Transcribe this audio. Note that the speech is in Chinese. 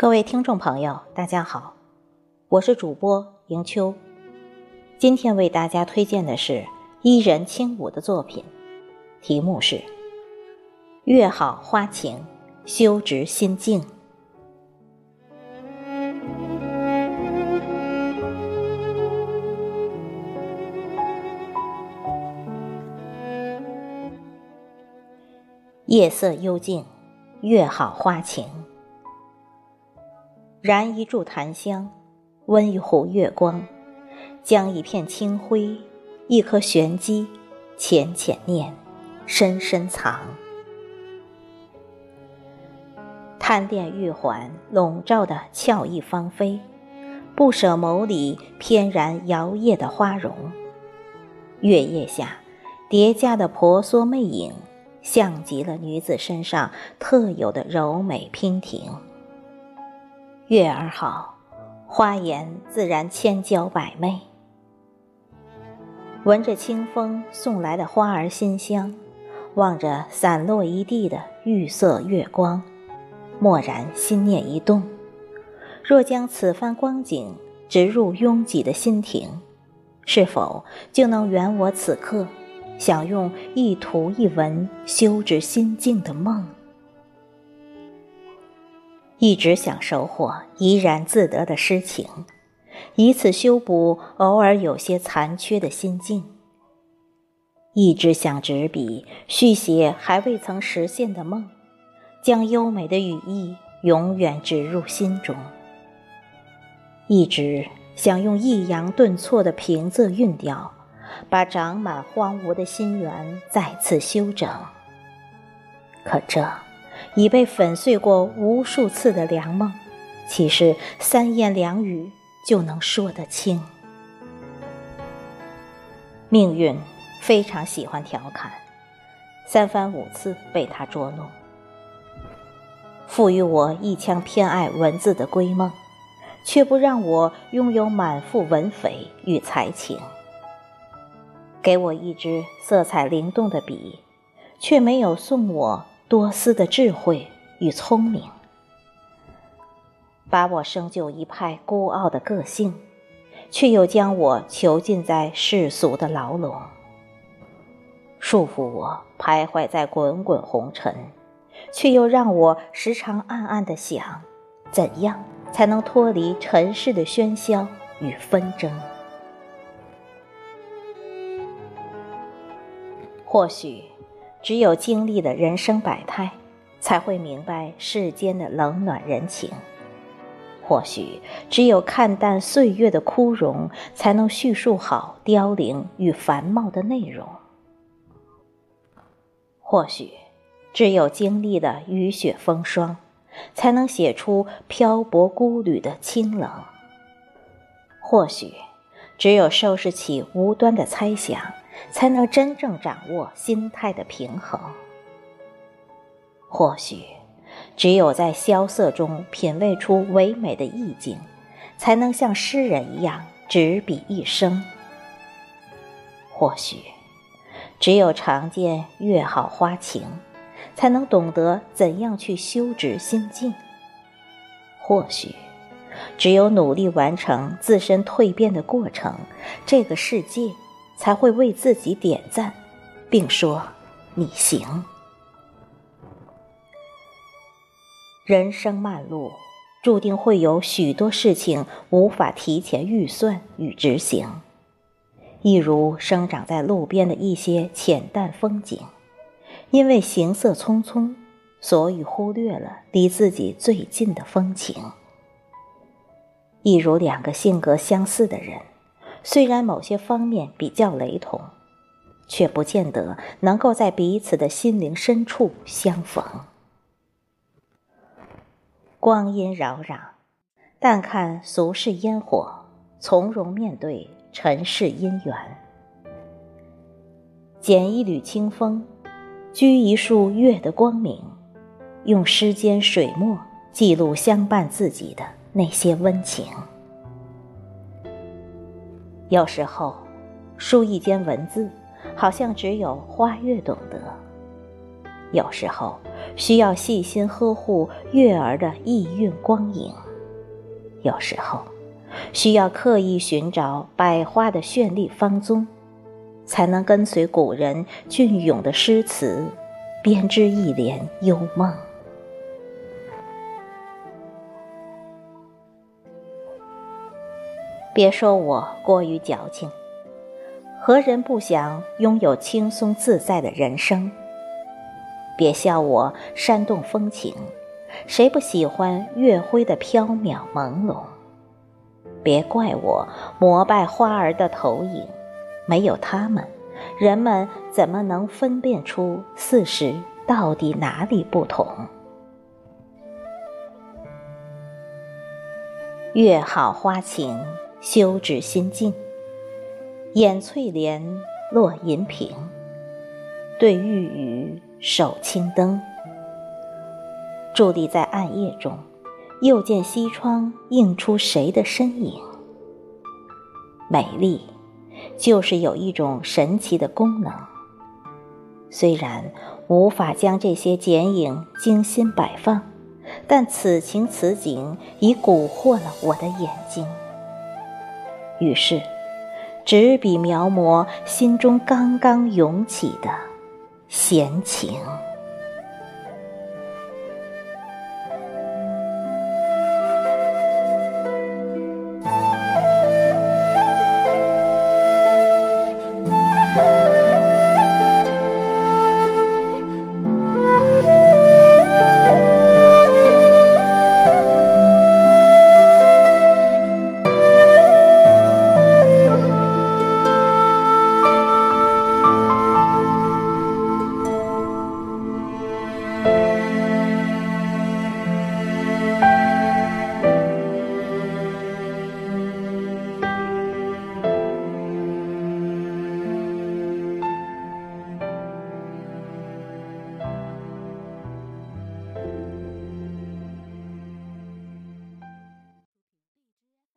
各位听众朋友，大家好，我是主播迎秋。今天为大家推荐的是伊人轻舞的作品，题目是《月好花情，修直心境》。夜色幽静，月好花情。燃一柱檀香，温一壶月光，将一片清辉，一颗玄机，浅浅念，深深藏。贪恋玉环笼罩的俏意芳菲，不舍眸里翩然摇曳的花容。月夜下叠加的婆娑魅影，像极了女子身上特有的柔美娉婷。月儿好，花颜自然千娇百媚。闻着清风送来的花儿馨香，望着散落一地的玉色月光，蓦然心念一动：若将此番光景植入拥挤的心庭，是否就能圆我此刻想用一图一文修直心境的梦？一直想收获怡然自得的诗情，以此修补偶尔有些残缺的心境。一直想执笔续写还未曾实现的梦，将优美的语意永远植入心中。一直想用抑扬顿挫的平仄韵调，把长满荒芜的心源再次修整。可这……已被粉碎过无数次的良梦，岂是三言两语就能说得清？命运非常喜欢调侃，三番五次被他捉弄，赋予我一腔偏爱文字的归梦，却不让我拥有满腹文绯与才情；给我一支色彩灵动的笔，却没有送我。多思的智慧与聪明，把我生就一派孤傲的个性，却又将我囚禁在世俗的牢笼，束缚我徘徊在滚滚红尘，却又让我时常暗暗的想，怎样才能脱离尘世的喧嚣与纷争？或许。只有经历了人生百态，才会明白世间的冷暖人情；或许只有看淡岁月的枯荣，才能叙述好凋零与繁茂的内容；或许只有经历了雨雪风霜，才能写出漂泊孤旅的清冷；或许只有收拾起无端的猜想。才能真正掌握心态的平衡。或许，只有在萧瑟中品味出唯美的意境，才能像诗人一样执笔一生。或许，只有常见月好花情，才能懂得怎样去修直心境。或许，只有努力完成自身蜕变的过程，这个世界。才会为自己点赞，并说：“你行。”人生漫路，注定会有许多事情无法提前预算与执行，一如生长在路边的一些浅淡风景，因为行色匆匆，所以忽略了离自己最近的风情；一如两个性格相似的人。虽然某些方面比较雷同，却不见得能够在彼此的心灵深处相逢。光阴扰攘，但看俗世烟火，从容面对尘世姻缘。捡一缕清风，掬一束月的光明，用诗间水墨记录相伴自己的那些温情。有时候，书一间文字，好像只有花月懂得；有时候，需要细心呵护月儿的意韵光影；有时候，需要刻意寻找百花的绚丽芳踪，才能跟随古人隽永的诗词，编织一帘幽梦。别说我过于矫情，何人不想拥有轻松自在的人生？别笑我煽动风情，谁不喜欢月辉的飘渺朦胧？别怪我膜拜花儿的投影，没有他们，人们怎么能分辨出四时到底哪里不同？月好花晴，休止心静。掩翠帘，落银屏，对玉宇。手青灯，伫立在暗夜中，又见西窗映出谁的身影？美丽，就是有一种神奇的功能。虽然无法将这些剪影精心摆放，但此情此景已蛊惑了我的眼睛。于是，执笔描摹心中刚刚涌起的。闲情。